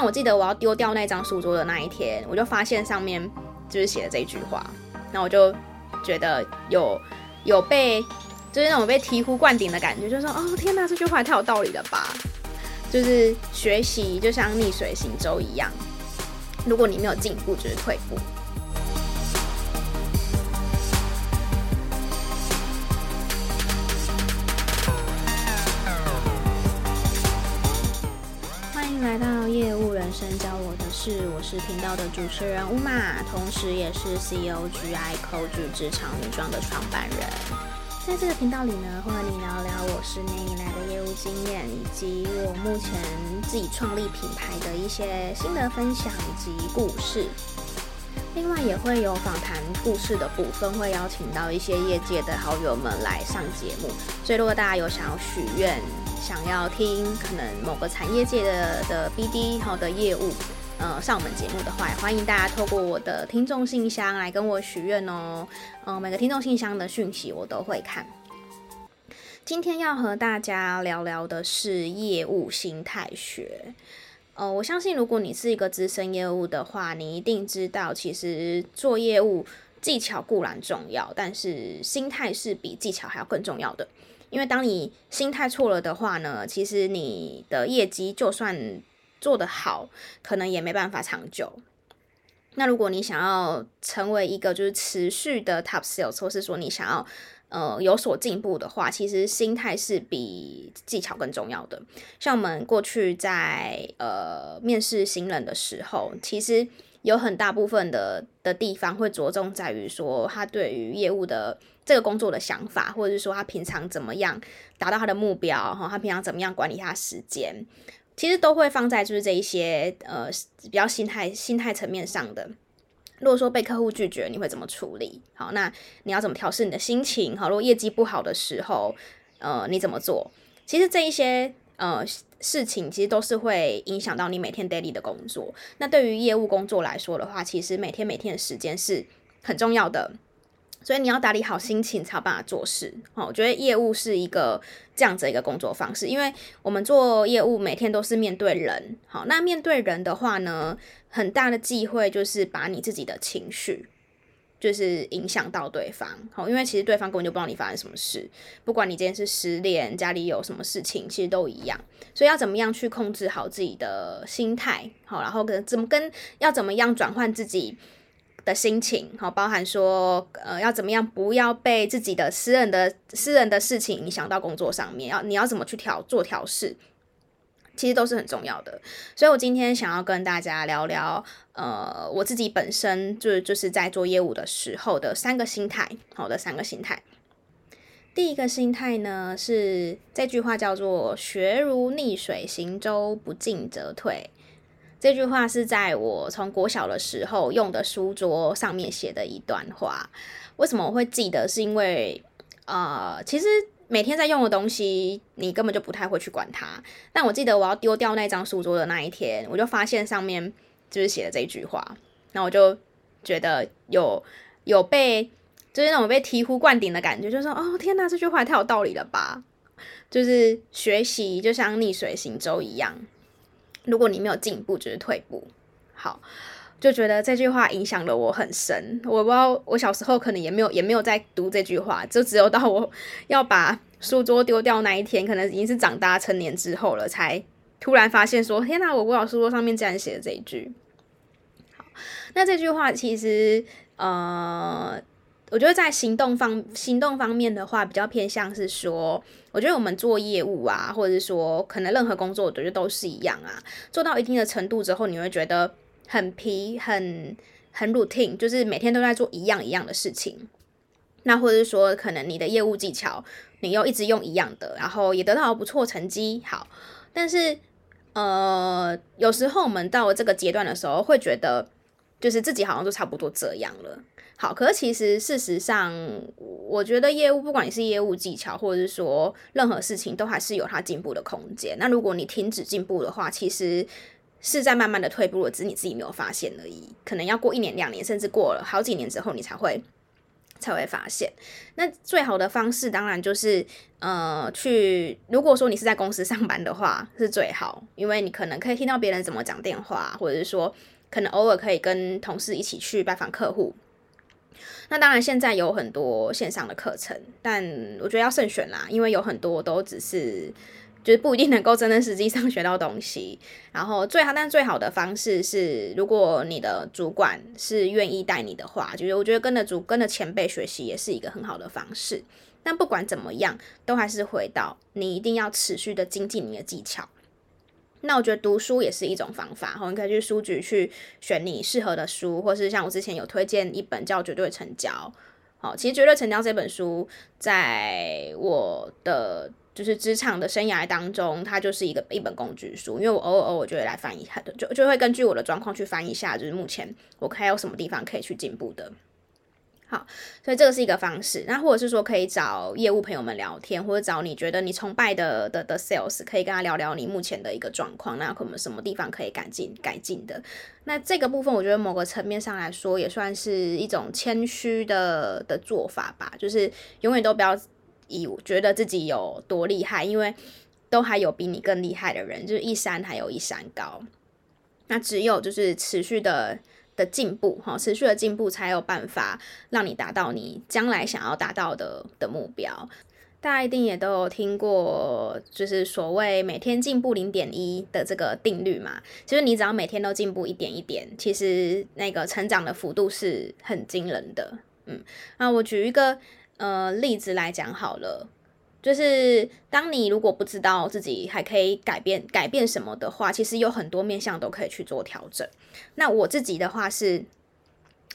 但我记得我要丢掉那张书桌的那一天，我就发现上面就是写的这句话，那我就觉得有有被就是那种被醍醐灌顶的感觉，就是说哦天哪，这句话也太有道理了吧！就是学习就像逆水行舟一样，如果你没有进步，就是退步。事，我是频道的主持人 Uma，同时也是 COGI Coach 职场女装的创办人。在这个频道里呢，会和你聊聊我十年以来的业务经验，以及我目前自己创立品牌的一些心得分享以及故事。另外也会有访谈故事的部分，会邀请到一些业界的好友们来上节目。所以如果大家有想要许愿，想要听可能某个产业界的的 BD 好的业务，呃，上我们节目的话，欢迎大家透过我的听众信箱来跟我许愿哦。嗯、每个听众信箱的讯息我都会看。今天要和大家聊聊的是业务心态学。呃，我相信如果你是一个资深业务的话，你一定知道，其实做业务技巧固然重要，但是心态是比技巧还要更重要的。因为当你心态错了的话呢，其实你的业绩就算做得好，可能也没办法长久。那如果你想要成为一个就是持续的 top sales，或是说你想要呃有所进步的话，其实心态是比技巧更重要的。像我们过去在呃面试新人的时候，其实有很大部分的的地方会着重在于说他对于业务的。这个工作的想法，或者是说他平常怎么样达到他的目标，哈，他平常怎么样管理他时间，其实都会放在就是这一些呃比较心态心态层面上的。如果说被客户拒绝，你会怎么处理？好，那你要怎么调试你的心情？好，如果业绩不好的时候，呃，你怎么做？其实这一些呃事情，其实都是会影响到你每天 daily 的工作。那对于业务工作来说的话，其实每天每天的时间是很重要的。所以你要打理好心情，才有办法做事。哦，我觉得业务是一个这样子一个工作方式，因为我们做业务每天都是面对人。好，那面对人的话呢，很大的忌讳就是把你自己的情绪，就是影响到对方。好，因为其实对方根本就不知道你发生什么事，不管你今天是失恋，家里有什么事情，其实都一样。所以要怎么样去控制好自己的心态？好，然后跟怎么跟要怎么样转换自己的心情，好，包含说，呃，要怎么样不要被自己的私人的私人的事情影响到工作上面，要你要怎么去调做调试，其实都是很重要的。所以我今天想要跟大家聊聊，呃，我自己本身就就是在做业务的时候的三个心态，好的三个心态。第一个心态呢是这句话叫做“学如逆水行舟，不进则退”。这句话是在我从国小的时候用的书桌上面写的一段话。为什么我会记得？是因为，呃，其实每天在用的东西，你根本就不太会去管它。但我记得我要丢掉那张书桌的那一天，我就发现上面就是写了这句话，那我就觉得有有被，就是那种被醍醐灌顶的感觉，就是说，哦，天哪，这句话也太有道理了吧！就是学习就像逆水行舟一样。如果你没有进步，就是退步。好，就觉得这句话影响了我很深。我不知道，我小时候可能也没有，也没有在读这句话，就只有到我要把书桌丢掉那一天，可能已经是长大成年之后了，才突然发现说：天哪，我国小书桌上面竟然写了这一句。好，那这句话其实，呃。我觉得在行动方行动方面的话，比较偏向是说，我觉得我们做业务啊，或者是说可能任何工作，我觉得都是一样啊。做到一定的程度之后，你会觉得很疲，很很 routine，就是每天都在做一样一样的事情。那或者是说，可能你的业务技巧，你又一直用一样的，然后也得到不错成绩。好，但是呃，有时候我们到了这个阶段的时候，会觉得就是自己好像都差不多这样了。好，可是其实事实上，我觉得业务不管你是业务技巧，或者是说任何事情，都还是有它进步的空间。那如果你停止进步的话，其实是在慢慢的退步了，只是你自己没有发现而已。可能要过一年、两年，甚至过了好几年之后，你才会才会发现。那最好的方式当然就是，呃，去如果说你是在公司上班的话，是最好，因为你可能可以听到别人怎么讲电话，或者是说可能偶尔可以跟同事一起去拜访客户。那当然，现在有很多线上的课程，但我觉得要慎选啦，因为有很多都只是。就是不一定能够真的实际上学到东西，然后最好，但最好的方式是，如果你的主管是愿意带你的话，就是我觉得跟着主跟着前辈学习也是一个很好的方式。但不管怎么样，都还是回到你一定要持续的精进你的技巧。那我觉得读书也是一种方法，你可以去书局去选你适合的书，或是像我之前有推荐一本叫《绝对成交》。好，其实《绝对成交》这本书在我的。就是职场的生涯当中，它就是一个一本工具书。因为我偶尔偶尔就会来翻一下，就就会根据我的状况去翻一下，就是目前我还有什么地方可以去进步的。好，所以这个是一个方式。那或者是说，可以找业务朋友们聊天，或者找你觉得你崇拜的的的 sales，可以跟他聊聊你目前的一个状况，那可能什么地方可以改进改进的。那这个部分，我觉得某个层面上来说，也算是一种谦虚的的做法吧，就是永远都不要。以觉得自己有多厉害，因为都还有比你更厉害的人，就是一山还有一山高。那只有就是持续的的进步，哈，持续的进步才有办法让你达到你将来想要达到的的目标。大家一定也都有听过，就是所谓每天进步零点一的这个定律嘛。其实你只要每天都进步一点一点，其实那个成长的幅度是很惊人的。嗯，那我举一个。呃，例子来讲好了，就是当你如果不知道自己还可以改变改变什么的话，其实有很多面向都可以去做调整。那我自己的话是，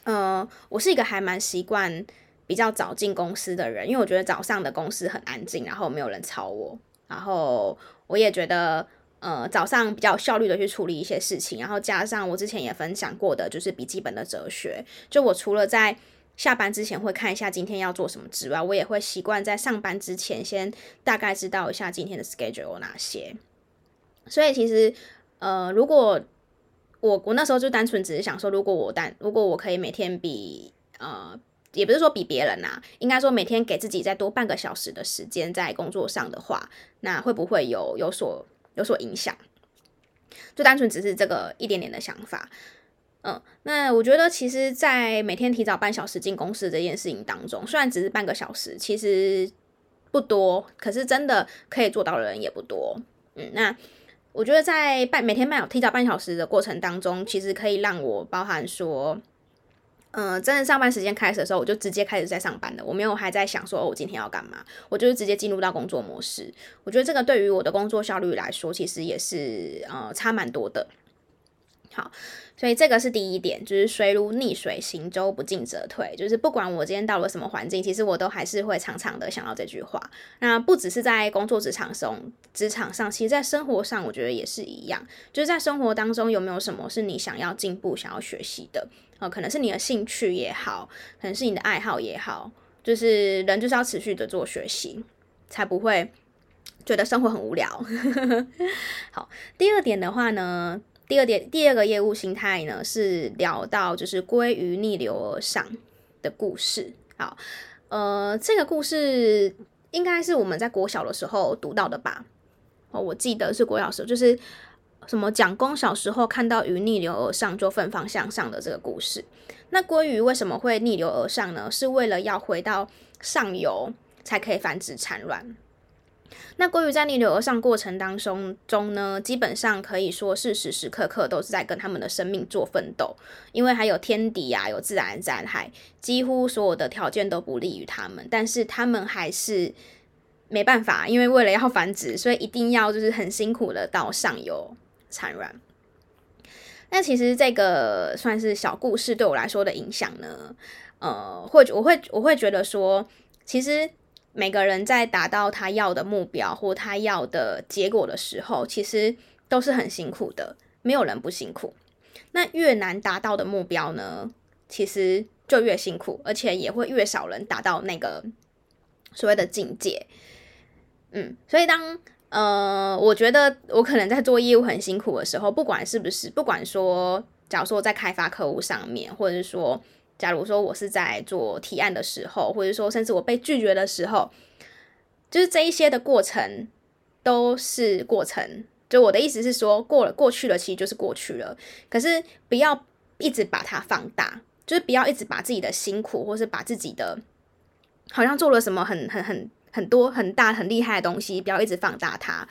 呃，我是一个还蛮习惯比较早进公司的人，因为我觉得早上的公司很安静，然后没有人吵我，然后我也觉得，呃，早上比较效率的去处理一些事情，然后加上我之前也分享过的，就是笔记本的哲学，就我除了在下班之前会看一下今天要做什么之外，我也会习惯在上班之前先大概知道一下今天的 schedule 有哪些。所以其实，呃，如果我我那时候就单纯只是想说，如果我单如果我可以每天比呃，也不是说比别人呐，应该说每天给自己再多半个小时的时间在工作上的话，那会不会有有所有所影响？就单纯只是这个一点点的想法。嗯，那我觉得其实，在每天提早半小时进公司这件事情当中，虽然只是半个小时，其实不多，可是真的可以做到的人也不多。嗯，那我觉得在半每天半小提早半小时的过程当中，其实可以让我包含说，嗯，真的上班时间开始的时候，我就直接开始在上班了，我没有还在想说，哦，我今天要干嘛，我就是直接进入到工作模式。我觉得这个对于我的工作效率来说，其实也是呃差蛮多的。好。所以这个是第一点，就是水如逆水，行舟不进则退。就是不管我今天到了什么环境，其实我都还是会常常的想到这句话。那不只是在工作职场上，职场上，其实在生活上，我觉得也是一样。就是在生活当中，有没有什么是你想要进步、想要学习的？呃，可能是你的兴趣也好，可能是你的爱好也好。就是人就是要持续的做学习，才不会觉得生活很无聊。好，第二点的话呢？第二点，第二个业务心态呢，是聊到就是鲑鱼逆流而上的故事。好，呃，这个故事应该是我们在国小的时候读到的吧？哦，我记得是国小时候，就是什么蒋公小时候看到鱼逆流而上就奋发向上的这个故事。那鲑鱼为什么会逆流而上呢？是为了要回到上游才可以繁殖产卵。那鲑鱼在逆流而上过程当中中呢，基本上可以说是时时刻刻都是在跟他们的生命做奋斗，因为还有天敌啊，有自然灾害，几乎所有的条件都不利于他们，但是他们还是没办法，因为为了要繁殖，所以一定要就是很辛苦的到上游产卵。那其实这个算是小故事对我来说的影响呢，呃，或我会我会觉得说，其实。每个人在达到他要的目标或他要的结果的时候，其实都是很辛苦的，没有人不辛苦。那越难达到的目标呢，其实就越辛苦，而且也会越少人达到那个所谓的境界。嗯，所以当呃，我觉得我可能在做业务很辛苦的时候，不管是不是，不管说，假如说在开发客户上面，或者是说。假如说我是在做提案的时候，或者说甚至我被拒绝的时候，就是这一些的过程都是过程。就我的意思是说，过了过去了，其实就是过去了。可是不要一直把它放大，就是不要一直把自己的辛苦，或是把自己的好像做了什么很很很很多很大很厉害的东西，不要一直放大它，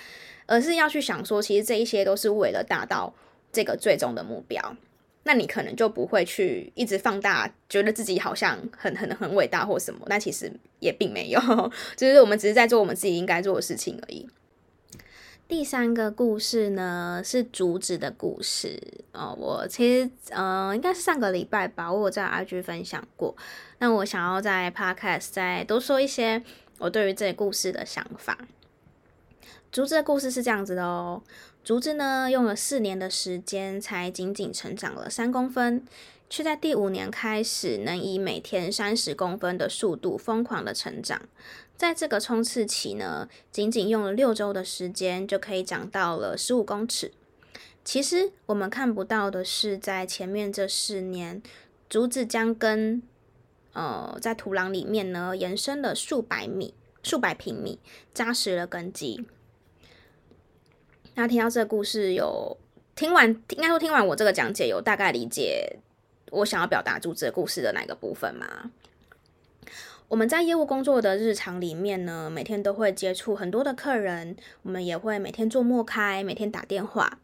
而是要去想说，其实这一些都是为了达到这个最终的目标。那你可能就不会去一直放大，觉得自己好像很很很伟大或什么，但其实也并没有，就是我们只是在做我们自己应该做的事情而已。第三个故事呢，是竹子的故事哦。我其实呃，应该是上个礼拜吧，我有在 IG 分享过。那我想要在 Podcast 再多说一些我对于这个故事的想法。竹子的故事是这样子的哦。竹子呢，用了四年的时间，才仅仅成长了三公分，却在第五年开始，能以每天三十公分的速度疯狂的成长。在这个冲刺期呢，仅仅用了六周的时间，就可以长到了十五公尺。其实我们看不到的是，在前面这四年，竹子将根，呃，在土壤里面呢，延伸了数百米、数百平米，扎实了根基。那听到这个故事有，有听完，应该说听完我这个讲解，有大概理解我想要表达竹子的故事的哪个部分吗？我们在业务工作的日常里面呢，每天都会接触很多的客人，我们也会每天做陌开，每天打电话。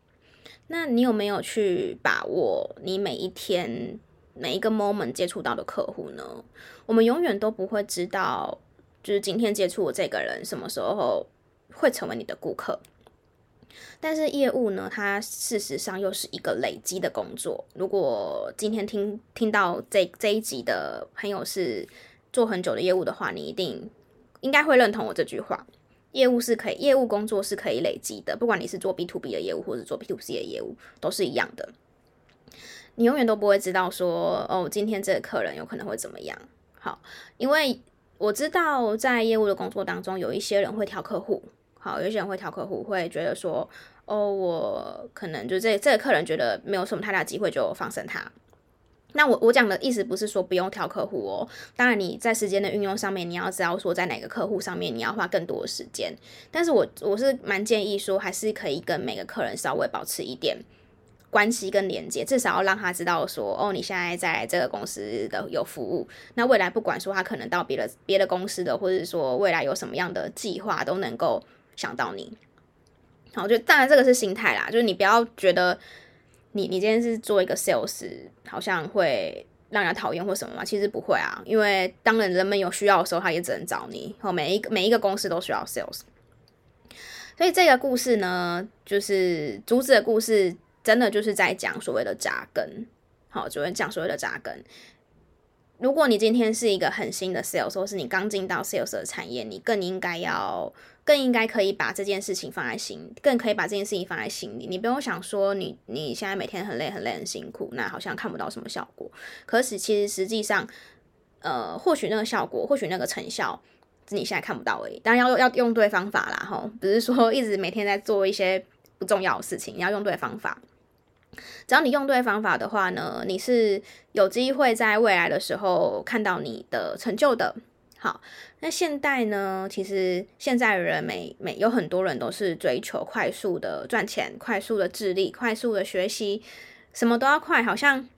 那你有没有去把握你每一天每一个 moment 接触到的客户呢？我们永远都不会知道，就是今天接触的这个人什么时候会成为你的顾客。但是业务呢，它事实上又是一个累积的工作。如果今天听听到这这一集的朋友是做很久的业务的话，你一定应该会认同我这句话：业务是可以，业务工作是可以累积的。不管你是做 B to B 的业务，或者做 B to C 的业务，都是一样的。你永远都不会知道说，哦，今天这个客人有可能会怎么样。好，因为我知道在业务的工作当中，有一些人会挑客户。好，有些人会挑客户，会觉得说，哦，我可能就这这个客人觉得没有什么太大机会，就放生他。那我我讲的意思不是说不用挑客户哦，当然你在时间的运用上面，你要知道说在哪个客户上面你要花更多的时间。但是我我是蛮建议说，还是可以跟每个客人稍微保持一点关系跟连接，至少要让他知道说，哦，你现在在这个公司的有服务，那未来不管说他可能到别的别的公司的，或者说未来有什么样的计划，都能够。想到你，好，就当然这个是心态啦，就是你不要觉得你你今天是做一个 sales，好像会让人家讨厌或什么嘛，其实不会啊，因为当人人们有需要的时候，他也只能找你。好，每一个每一个公司都需要 sales，所以这个故事呢，就是竹子的故事，真的就是在讲所谓的扎根。好，主要讲所谓的扎根。如果你今天是一个很新的 sales，或是你刚进到 sales 的产业，你更应该要，更应该可以把这件事情放在心，更可以把这件事情放在心里。你不用想说你你现在每天很累很累很辛苦，那好像看不到什么效果。可是其实实际上，呃，或许那个效果，或许那个成效，你现在看不到而已。当然要要用对方法啦，吼，不是说一直每天在做一些不重要的事情，你要用对方法。只要你用对方法的话呢，你是有机会在未来的时候看到你的成就的。好，那现代呢，其实现在人每每有很多人都是追求快速的赚钱、快速的智力、快速的学习，什么都要快，好像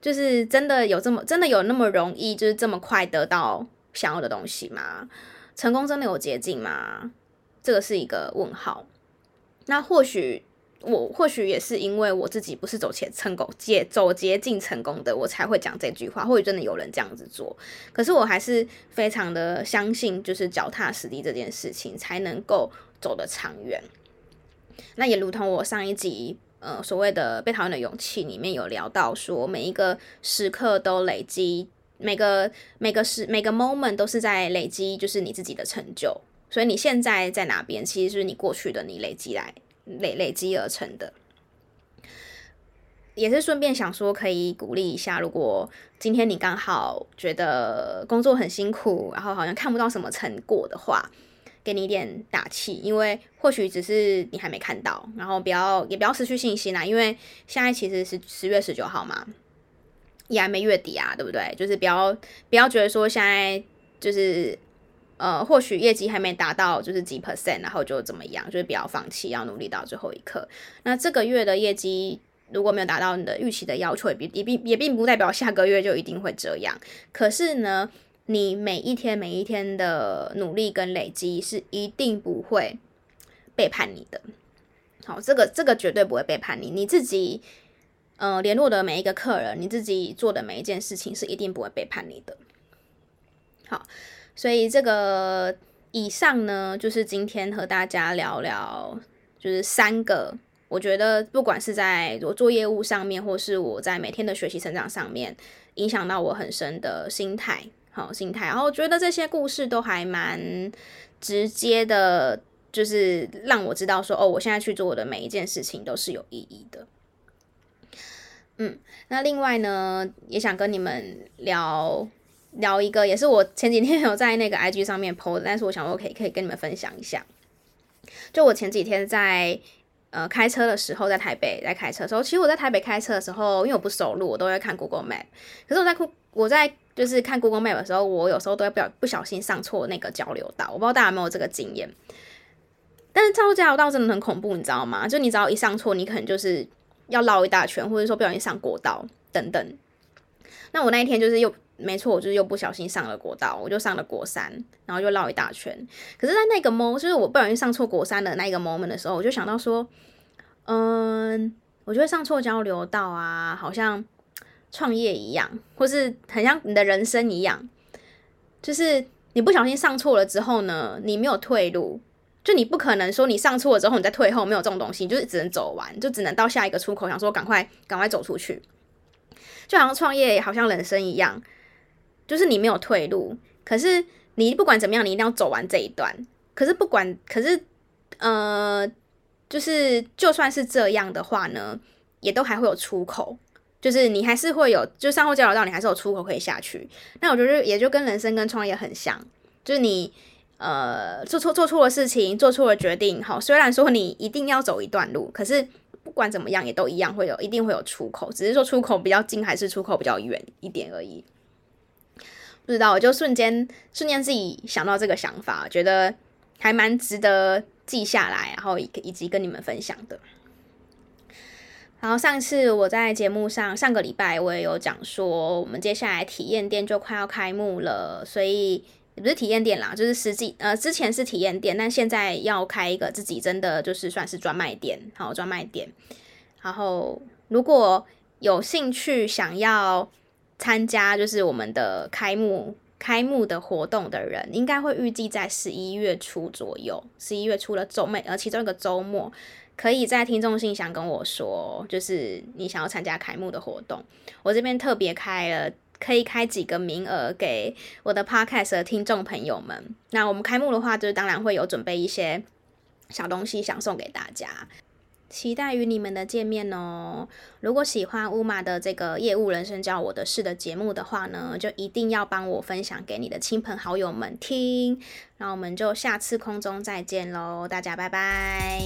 就是真的有这么真的有那么容易，就是这么快得到想要的东西吗？成功真的有捷径吗？这个是一个问号。那或许。我或许也是因为我自己不是走捷成功捷走捷径成功的，我才会讲这句话。或许真的有人这样子做，可是我还是非常的相信，就是脚踏实地这件事情才能够走得长远。那也如同我上一集呃所谓的被讨厌的勇气里面有聊到说，每一个时刻都累积，每个每个时每个 moment 都是在累积，就是你自己的成就。所以你现在在哪边，其实是你过去的你累积来。累累积而成的，也是顺便想说，可以鼓励一下，如果今天你刚好觉得工作很辛苦，然后好像看不到什么成果的话，给你一点打气，因为或许只是你还没看到，然后不要也不要失去信心啦，因为现在其实是十月十九号嘛，也还没月底啊，对不对？就是不要不要觉得说现在就是呃，或许业绩还没达到就是几 percent，然后就怎么样，就是不要放弃，要努力到最后一刻。那这个月的业绩如果没有达到你的预期的要求，也并也并也并不代表下个月就一定会这样。可是呢，你每一天每一天的努力跟累积是一定不会背叛你的。好，这个这个绝对不会背叛你，你自己，呃，联络的每一个客人，你自己做的每一件事情是一定不会背叛你的。好，所以这个以上呢，就是今天和大家聊聊，就是三个，我觉得不管是在我做业务上面，或是我在每天的学习成长上面，影响到我很深的心态，好心态，然后我觉得这些故事都还蛮直接的。就是让我知道说，哦，我现在去做我的每一件事情都是有意义的。嗯，那另外呢，也想跟你们聊聊一个，也是我前几天有在那个 IG 上面 po 的，但是我想我可以可以跟你们分享一下。就我前几天在呃开车的时候，在台北在开车的时候，其实我在台北开车的时候，因为我不熟路，我都会看 Google Map。可是我在我在就是看 Google Map 的时候，我有时候都会不不小心上错那个交流道，我不知道大家有没有这个经验。但是上错交流道真的很恐怖，你知道吗？就你只要一上错，你可能就是要绕一大圈，或者说不小心上国道等等。那我那一天就是又没错，我就是又不小心上了国道，我就上了国三，然后就绕一大圈。可是，在那个 moment，就是我不小心上错国三的那个 moment 的时候，我就想到说，嗯，我觉得上错交流道啊，好像创业一样，或是很像你的人生一样，就是你不小心上错了之后呢，你没有退路。就你不可能说你上错了之后你再退后，没有这种东西，就是只能走完，就只能到下一个出口，想说赶快赶快走出去。就好像创业，好像人生一样，就是你没有退路，可是你不管怎么样，你一定要走完这一段。可是不管，可是呃，就是就算是这样的话呢，也都还会有出口，就是你还是会有，就上后交流道，你还是有出口可以下去。那我觉得也就跟人生跟创业很像，就是你。呃，做错做错了事情，做错了决定，好，虽然说你一定要走一段路，可是不管怎么样，也都一样会有，一定会有出口，只是说出口比较近还是出口比较远一点而已。不知道，我就瞬间瞬间自己想到这个想法，觉得还蛮值得记下来，然后以及跟你们分享的。然后上次我在节目上，上个礼拜我也有讲说，我们接下来体验店就快要开幕了，所以。也不是体验店啦，就是实际呃，之前是体验店，但现在要开一个自己真的就是算是专卖店，好，专卖店。然后如果有兴趣想要参加就是我们的开幕开幕的活动的人，应该会预计在十一月初左右，十一月初的周末呃其中一个周末，可以在听众信箱跟我说，就是你想要参加开幕的活动，我这边特别开了。可以开几个名额给我的 podcast 的听众朋友们。那我们开幕的话，就是当然会有准备一些小东西想送给大家，期待与你们的见面哦。如果喜欢乌马的这个业务人生教我的事的节目的话呢，就一定要帮我分享给你的亲朋好友们听。那我们就下次空中再见喽，大家拜拜。